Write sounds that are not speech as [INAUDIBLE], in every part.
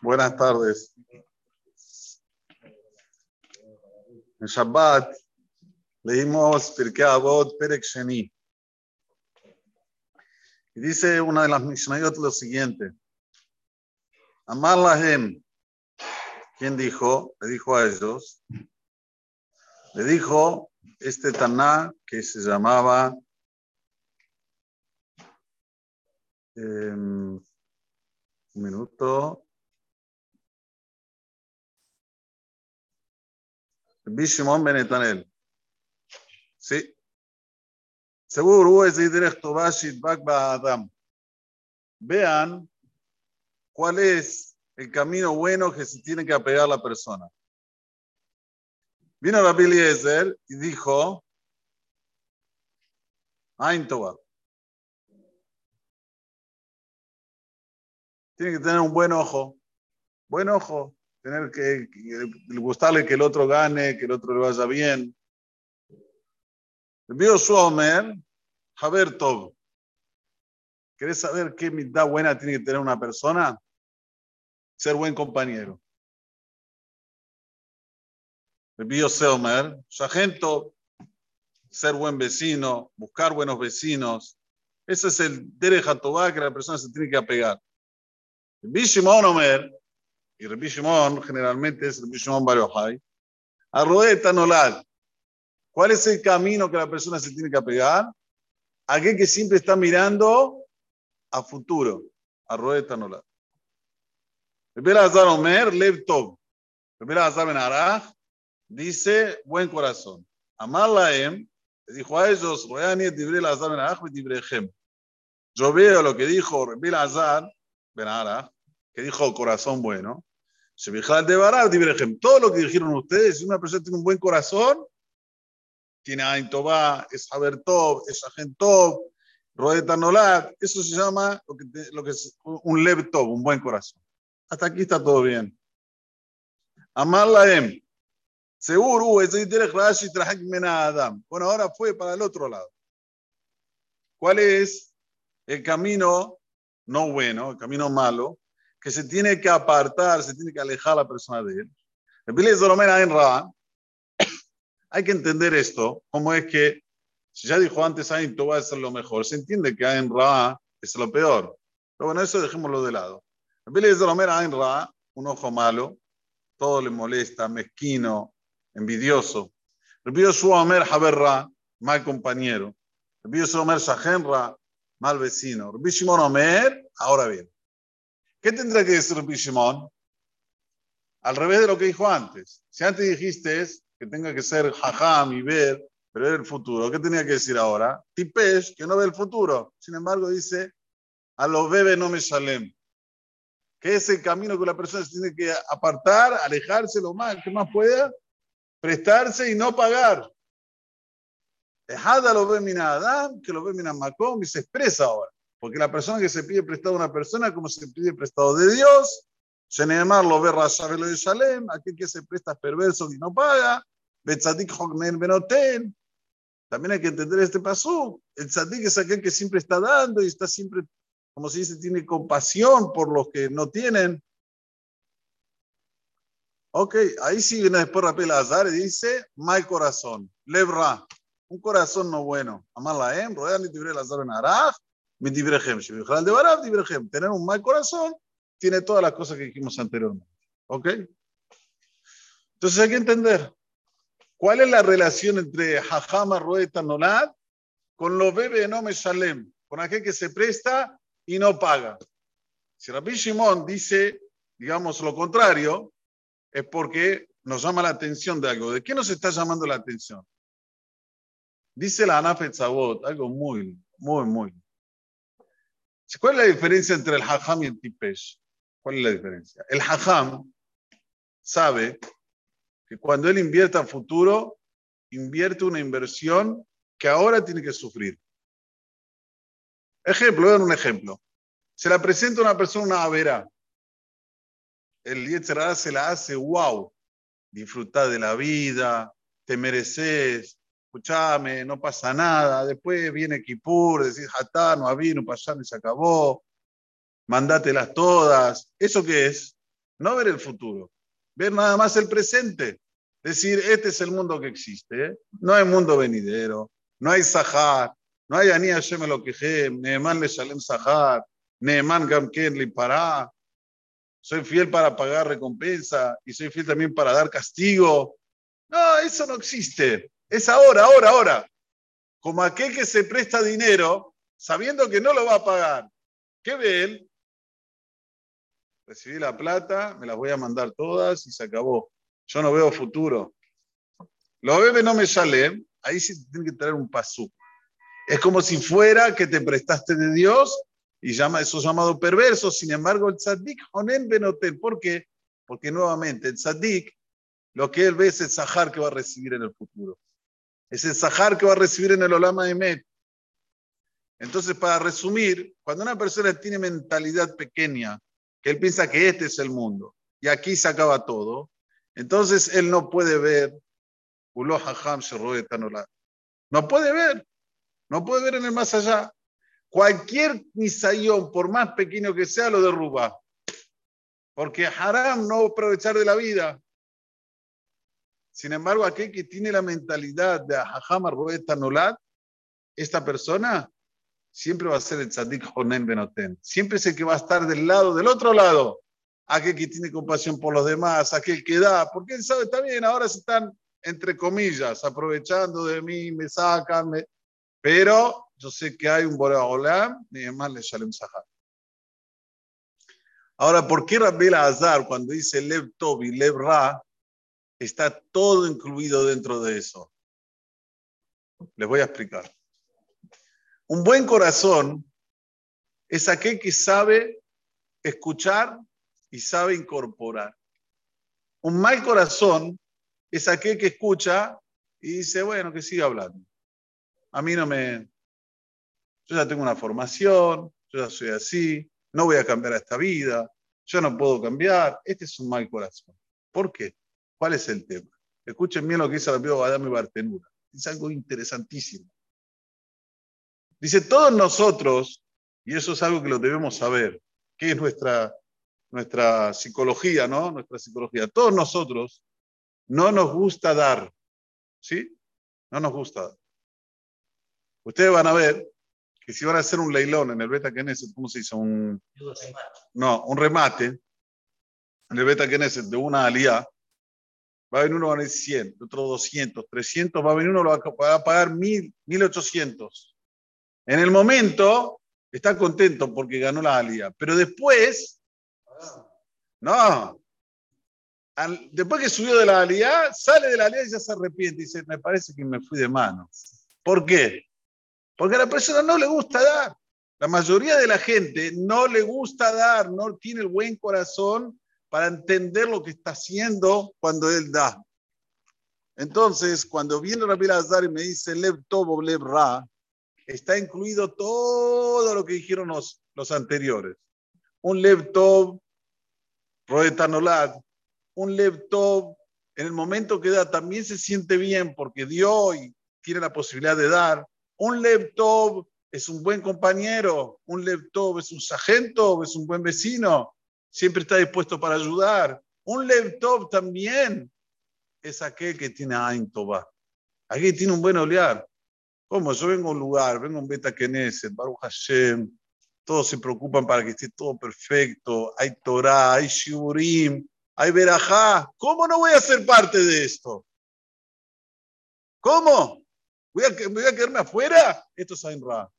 Buenas tardes. En Shabbat leímos Pirkei Avot Perek Sheni. Y dice una de las Mishnayot lo siguiente. Amar Lahem. ¿Quién dijo? Le dijo a ellos. Le dijo este Taná que se llamaba eh, un minuto. Bishimon Benetanel. Sí. Seguro es directo Bashit Bakba Adam. Vean cuál es el camino bueno que se tiene que apegar la persona. Vino Rabbi Eliezer y dijo, Ain Tova. Tiene que tener un buen ojo. Buen ojo. Tener que, gustarle que el otro gane, que el otro le vaya bien. Vio su Omer, Javer Tov. ¿Querés saber qué mitad buena tiene que tener una persona? Ser buen compañero. Vio Omer, Sargento, ser buen vecino, buscar buenos vecinos. Ese es el derecha Tová que la persona se tiene que apegar. Rabbi Shimon Omer, y Rabbi Shimon generalmente es Rabbi Shimon Bar Yochai, Arroeta Nolad. ¿Cuál es el camino que la persona se tiene que apegar? Aquel que siempre está mirando a futuro. Arroeta Nolad. Rabbi Azar Omer, Lev Tov. Rabbi Azar Ben Arach dice buen corazón. Amar Laem, dijo a ellos. Yo veo lo que dijo Rabbi Azar Benara, que dijo corazón bueno. De todo lo que dijeron ustedes, si una persona tiene un buen corazón, tiene Ain es Haber Tov, es Agent Tov, Roeta Nolat, eso se llama lo que, lo que es un Lev un buen corazón. Hasta aquí está todo bien. Amar la Em. Seguro, ese Rashi Mena Adam. Bueno, ahora fue para el otro lado. ¿Cuál es el camino no bueno, el camino malo, que se tiene que apartar, se tiene que alejar la persona de él. [COUGHS] Hay que entender esto, como es que, si ya dijo antes, Ain va a ser lo mejor, se entiende que Ain Ra es lo peor. Pero bueno, eso dejémoslo de lado. Ain Ra, un ojo malo, todo le molesta, mezquino, envidioso. su Omer Haber Ra, mal compañero. su Omer Shahen Ra, mal vecino. Rabbi Shimon Omer, ahora bien, ¿qué tendrá que decir Rabbi Shimon? Al revés de lo que dijo antes. Si antes dijiste que tenga que ser jajam y ver, pero ver el futuro, ¿qué tenía que decir ahora? Tipesh, que no ve el futuro. Sin embargo, dice, a los bebés no me salen. Que es el camino que la persona se tiene que apartar, alejarse lo más que más pueda, prestarse y no pagar. Dejada lo ve Adam, que lo ve Macom y se expresa ahora. Porque la persona que se pide prestado a una persona, como se pide prestado de Dios, Shenemar lo ve Rashabelo de Shalem, aquel que se presta perverso y no paga, Betzadik Hognen Benoten. También hay que entender este paso. El tzadik es aquel que siempre está dando y está siempre, como se dice, tiene compasión por los que no tienen. Ok, ahí sí viene después Rapel Azar y dice, mal corazón, lebra un corazón no bueno. Amar la em, rodear ni tibre las en araj, mi tibrejem. Si de barab, tibrejem. Tener un mal corazón tiene todas las cosas que dijimos anteriormente. ¿Ok? Entonces hay que entender cuál es la relación entre Hajama, Roeta, Nolad con los bebés no me shalem, con aquel que se presta y no paga. Si Rabbi Shimon dice, digamos, lo contrario, es porque nos llama la atención de algo. ¿De qué nos está llamando la atención? Dice la Anafet Zabot, algo muy, muy, muy. ¿Cuál es la diferencia entre el Hajam y el Tipesh? ¿Cuál es la diferencia? El Hajam sabe que cuando él invierte a futuro, invierte una inversión que ahora tiene que sufrir. Ejemplo, vean un ejemplo. Se la presenta una persona una avera. El Yetzerara se la hace, wow, disfrutar de la vida, te mereces, escúchame, no pasa nada. Después viene Kipur, decís, Hatá, no había, no pasó, y se acabó. mandátelas todas. ¿Eso qué es? No ver el futuro, ver nada más el presente. Decir, este es el mundo que existe. ¿eh? No hay mundo venidero, no hay Sahar, no hay Ani Hashem lo que Neeman le Shalem Sahar, Neeman Gamken li para. Soy fiel para pagar recompensa y soy fiel también para dar castigo. No, eso no existe. Es ahora, ahora, ahora. Como aquel que se presta dinero sabiendo que no lo va a pagar. ¿Qué ve él? Recibí la plata, me las voy a mandar todas y se acabó. Yo no veo futuro. Lo bebe no me sale, ahí sí tiene que traer un pasú. Es como si fuera que te prestaste de Dios y llama, eso llamado perverso. Sin embargo, el tzadik honen benotel. ¿Por qué? Porque nuevamente el tzadik, lo que él ve es el sahar que va a recibir en el futuro. Es el sahar que va a recibir en el olama de Met. Entonces, para resumir, cuando una persona tiene mentalidad pequeña, que él piensa que este es el mundo y aquí se acaba todo, entonces él no puede ver no puede ver, no puede ver en el más allá. Cualquier misayón, por más pequeño que sea, lo derruba. Porque haram no aprovechar de la vida. Sin embargo, aquel que tiene la mentalidad de Hajamar Nolat, esta persona siempre va a ser el tzadik Honen Benoten. Siempre es el que va a estar del lado, del otro lado. Aquel que tiene compasión por los demás, aquel que da, porque él sabe, está bien, ahora se están, entre comillas, aprovechando de mí, me sacan, pero yo sé que hay un Boreolam, ni más le Shalem Sahar. Ahora, ¿por qué Rabbi Azar cuando dice Lev Tov y Lev Ra, está todo incluido dentro de eso? Les voy a explicar. Un buen corazón es aquel que sabe escuchar y sabe incorporar. Un mal corazón es aquel que escucha y dice, bueno, que siga hablando. A mí no me... Yo ya tengo una formación, yo ya soy así, no voy a cambiar esta vida, yo no puedo cambiar. Este es un mal corazón. ¿Por qué? ¿Cuál es el tema? Escuchen bien lo que dice la Adame Bartenura. Es algo interesantísimo. Dice, todos nosotros, y eso es algo que lo debemos saber, que es nuestra, nuestra psicología, ¿no? Nuestra psicología. Todos nosotros no nos gusta dar, ¿sí? No nos gusta dar. Ustedes van a ver que si van a hacer un leilón en el Beta Knesset, ¿cómo se dice? Un, no, un remate en el Beta Knesset de una alía, va a venir uno va a venir 100, otro 200, 300, va a venir uno va a pagar 1000, 1800. En el momento está contento porque ganó la alía, pero después, no, después que subió de la alía, sale de la alía y ya se arrepiente dice, me parece que me fui de mano. ¿Por qué? Porque a la persona no le gusta dar. La mayoría de la gente no le gusta dar, no tiene el buen corazón para entender lo que está haciendo cuando él da. Entonces, cuando viene Rabbi Azar y me dice Lev Tobo, Lev está incluido todo lo que dijeron los, los anteriores. Un laptop, Roetanolad, un laptop, en el momento que da también se siente bien porque dio y tiene la posibilidad de dar. Un laptop es un buen compañero, un laptop es un sargento, es un buen vecino, siempre está dispuesto para ayudar. Un laptop también es aquel que tiene Ain Toba, aquel que tiene un buen olear. ¿Cómo? Yo vengo a un lugar, vengo a un Beta Knesset, Baruch Hashem, todos se preocupan para que esté todo perfecto, hay Torah, hay Shiurim, hay Berajá. ¿Cómo no voy a ser parte de esto? ¿Cómo? ¿Voy a, voy a quedarme afuera? Esto es Ain Ra.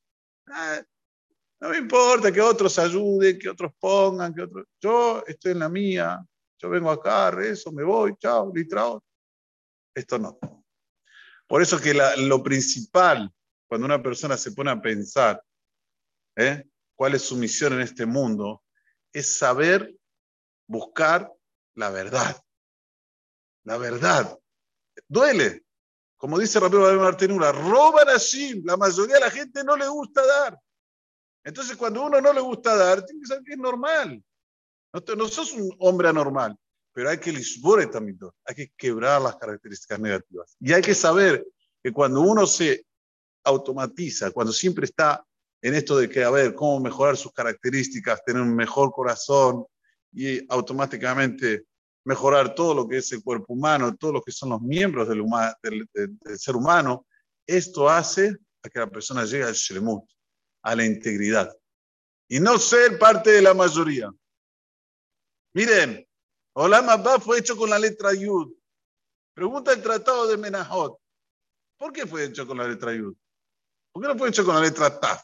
No me importa que otros ayuden, que otros pongan, que otros... Yo estoy en la mía, yo vengo acá, rezo, me voy, chao, litrao. Esto no. Por eso que lo principal, cuando una persona se pone a pensar ¿eh? cuál es su misión en este mundo, es saber buscar la verdad. La verdad. Duele. Como dice Ramiro de Martinura, roban así. La mayoría de la gente no le gusta dar. Entonces, cuando uno no le gusta dar, tiene que saber que es normal. No, no sos un hombre anormal pero hay que lisbore también, hay que quebrar las características negativas. Y hay que saber que cuando uno se automatiza, cuando siempre está en esto de que, a ver, cómo mejorar sus características, tener un mejor corazón y automáticamente mejorar todo lo que es el cuerpo humano, todo lo que son los miembros del, del, ser humano, esto hace a que la persona llegue al shlemut, a la integridad, y no ser parte de la mayoría. Miren, Olam Abba fue hecho con la letra Yud. Pregunta el tratado de Menahot. ¿Por qué fue hecho con la letra Yud? ¿Por qué no fue hecho con la letra Taf?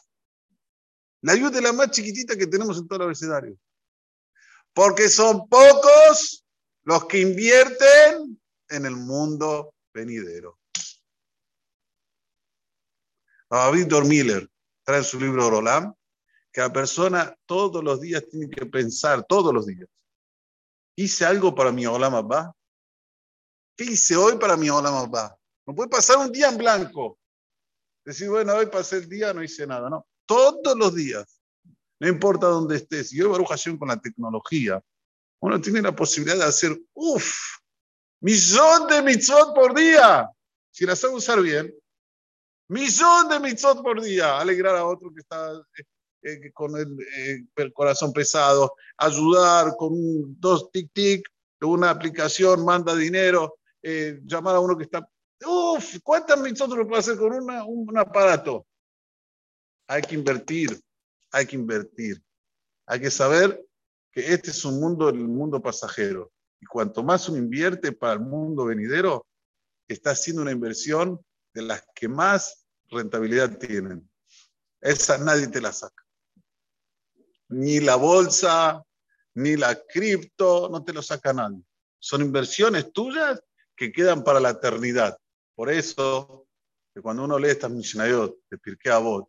La Yud es la más chiquitita que tenemos en todo el abecedario. Porque son pocos los que invierten en el mundo venidero. A Víctor Miller trae su libro Rolam que la persona todos los días tiene que pensar, todos los días, ¿hice algo para mi Olam Abba? ¿Qué hice hoy para mi Olam Abba? No puede pasar un día en blanco. Decir, bueno, hoy pasé el día, no hice nada, no. Todos los días. No importa dónde estés. Y hoy, Baruch con la tecnología, uno tiene la posibilidad de hacer, uff, millón de mitzvot por día. Si las sabe usar bien, millón de mitzvot por día. Alegrar a otro que está eh, eh, con el, eh, el, corazón pesado, ayudar con dos tic-tic, una aplicación, manda dinero, llamar a uno que está Uf, ¿cuántas nosotros lo puede hacer con un aparato? Hay que invertir, hay que invertir. Hay que saber que este es un mundo, el mundo pasajero. Y cuanto más uno invierte para el mundo venidero, está haciendo una inversión de las que más rentabilidad tienen. Esa nadie te la saca. Ni la bolsa, ni la cripto, no te lo saca nadie. Son inversiones tuyas que quedan para la eternidad. Por eso, que cuando uno lee estas Mishnayot de Pirkei Avot,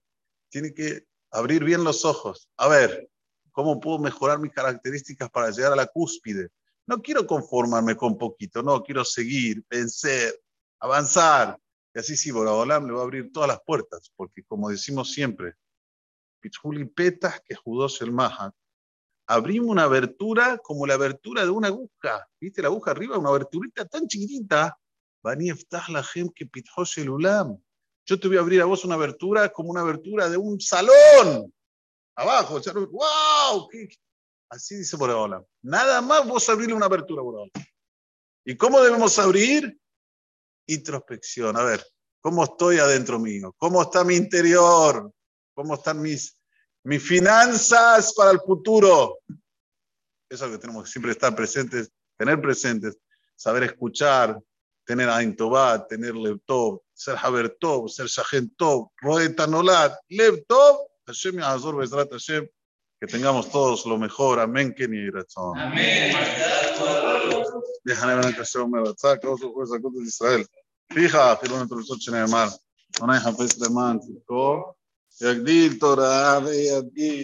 tiene que abrir bien los ojos. A ver, ¿cómo puedo mejorar mis características para llegar a la cúspide? No quiero conformarme con poquito, no, quiero seguir, vencer, avanzar. Y así sí, Boraholam le va a abrir todas las puertas, porque como decimos siempre, Pichuli petas que judós el maja. Abrimos una abertura como la abertura de una aguja. ¿Viste la aguja arriba? Una aberturita tan chiquitita yo te voy a abrir a vos una abertura como una abertura de un salón. Abajo, ¡wow! Así dice Boreola. Nada más vos abrirle una abertura, Boreola. ¿Y cómo debemos abrir? Introspección. A ver, ¿cómo estoy adentro mío? ¿Cómo está mi interior? ¿Cómo están mis, mis finanzas para el futuro? Eso que tenemos que siempre estar presentes, tener presentes, saber escuchar, tener Ain Tová, tener Lev Tov, ser Haber Tov, ser Shahen Tov, Roeta Nolat, Lev Tov, Hashem Azor Hashem, que tengamos todos lo mejor, amén, razón. Amén. יחנה בן הקשה אומר, רצה הקדוש ברוך הוא לזכות את ישראל. פיך חילון התולדות שנאמר, עונה יחפש למען צדקו, יגדיל תורה ויגדיל